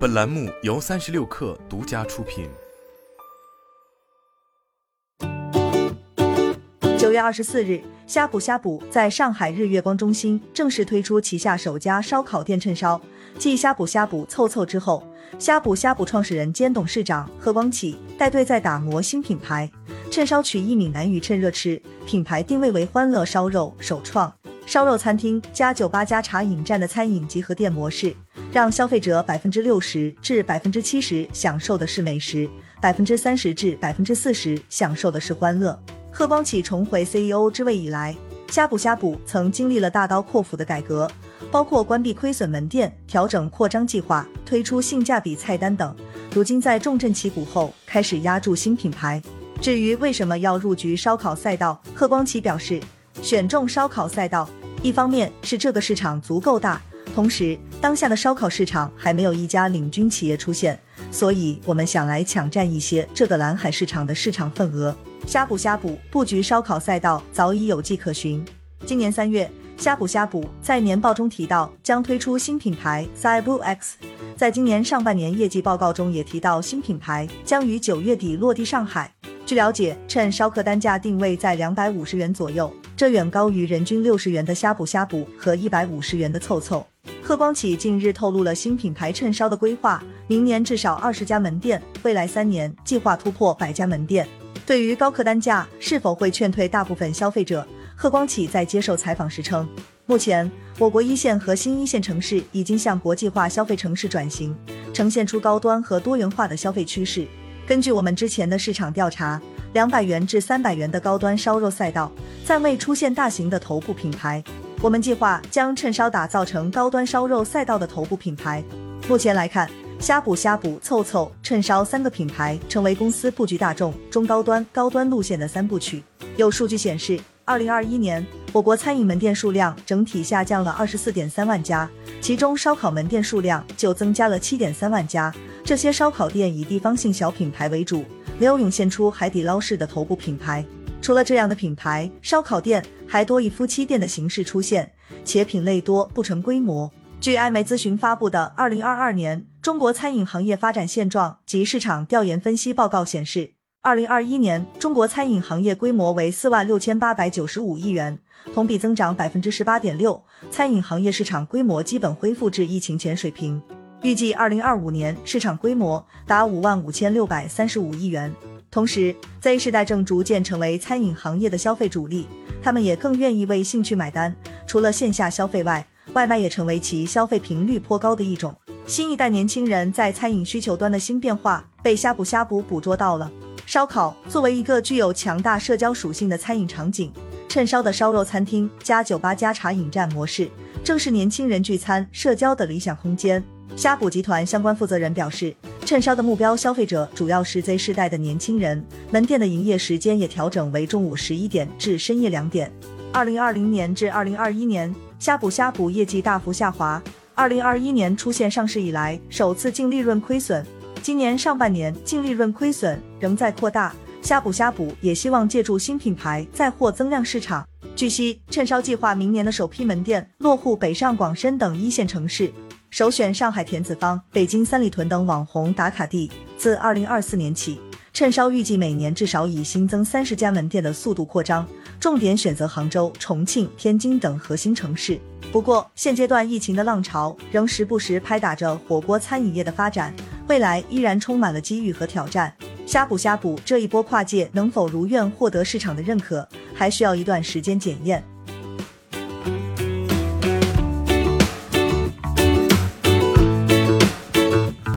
本栏目由三十六氪独家出品。九月二十四日，呷哺呷哺在上海日月光中心正式推出旗下首家烧烤店趁烧。继呷哺呷哺凑凑之后，呷哺呷哺创始人兼董事长贺光启带队在打磨新品牌。趁烧取意闽南语趁热吃，品牌定位为欢乐烧肉，首创烧肉餐厅加酒吧加茶饮站的餐饮集合店模式。让消费者百分之六十至百分之七十享受的是美食，百分之三十至百分之四十享受的是欢乐。贺光启重回 CEO 之位以来，呷哺呷哺曾经历了大刀阔斧的改革，包括关闭亏损门店、调整扩张计划、推出性价比菜单等。如今在重振旗鼓后，开始压住新品牌。至于为什么要入局烧烤赛道，贺光启表示，选中烧烤赛道，一方面是这个市场足够大。同时，当下的烧烤市场还没有一家领军企业出现，所以我们想来抢占一些这个蓝海市场的市场份额。呷哺呷哺布局烧烤赛道早已有迹可循。今年三月，呷哺呷哺在年报中提到将推出新品牌 Cybu X，在今年上半年业绩报告中也提到新品牌将于九月底落地上海。据了解，趁烧客单价定位在两百五十元左右，这远高于人均六十元的呷哺呷哺和一百五十元的凑凑。贺光启近日透露了新品牌趁烧的规划，明年至少二十家门店，未来三年计划突破百家门店。对于高客单价是否会劝退大部分消费者，贺光启在接受采访时称，目前我国一线和新一线城市已经向国际化消费城市转型，呈现出高端和多元化的消费趋势。根据我们之前的市场调查，两百元至三百元的高端烧肉赛道暂未出现大型的头部品牌。我们计划将趁烧打造成高端烧肉赛道的头部品牌。目前来看，呷哺呷哺、凑凑、趁烧三个品牌成为公司布局大众、中高端、高端路线的三部曲。有数据显示，二零二一年我国餐饮门店数量整体下降了二十四点三万家，其中烧烤门店数量就增加了七点三万家。这些烧烤店以地方性小品牌为主，没有涌现出海底捞式的头部品牌。除了这样的品牌，烧烤店还多以夫妻店的形式出现，且品类多不成规模。据艾媒咨询发布的《二零二二年中国餐饮行业发展现状及市场调研分析报告》显示，二零二一年中国餐饮行业规模为四万六千八百九十五亿元，同比增长百分之十八点六，餐饮行业市场规模基本恢复至疫情前水平。预计二零二五年市场规模达五万五千六百三十五亿元。同时，Z 世代正逐渐成为餐饮行业的消费主力，他们也更愿意为兴趣买单。除了线下消费外，外卖也成为其消费频率颇高的一种。新一代年轻人在餐饮需求端的新变化被呷哺呷哺捕捉到了。烧烤作为一个具有强大社交属性的餐饮场景，趁烧的烧肉餐厅加酒吧加茶饮站模式，正是年轻人聚餐社交的理想空间。呷哺集团相关负责人表示。趁烧的目标消费者主要是 Z 世代的年轻人，门店的营业时间也调整为中午十一点至深夜两点。二零二零年至二零二一年，呷哺呷哺业绩大幅下滑，二零二一年出现上市以来首次净利润亏损，今年上半年净利润亏损仍在扩大。呷哺呷哺也希望借助新品牌再获增量市场。据悉，趁烧计划明年的首批门店落户北上广深等一线城市。首选上海田子坊、北京三里屯等网红打卡地。自二零二四年起，趁烧预计每年至少以新增三十家门店的速度扩张，重点选择杭州、重庆、天津等核心城市。不过，现阶段疫情的浪潮仍时不时拍打着火锅餐饮业的发展，未来依然充满了机遇和挑战。呷哺呷哺这一波跨界能否如愿获得市场的认可，还需要一段时间检验。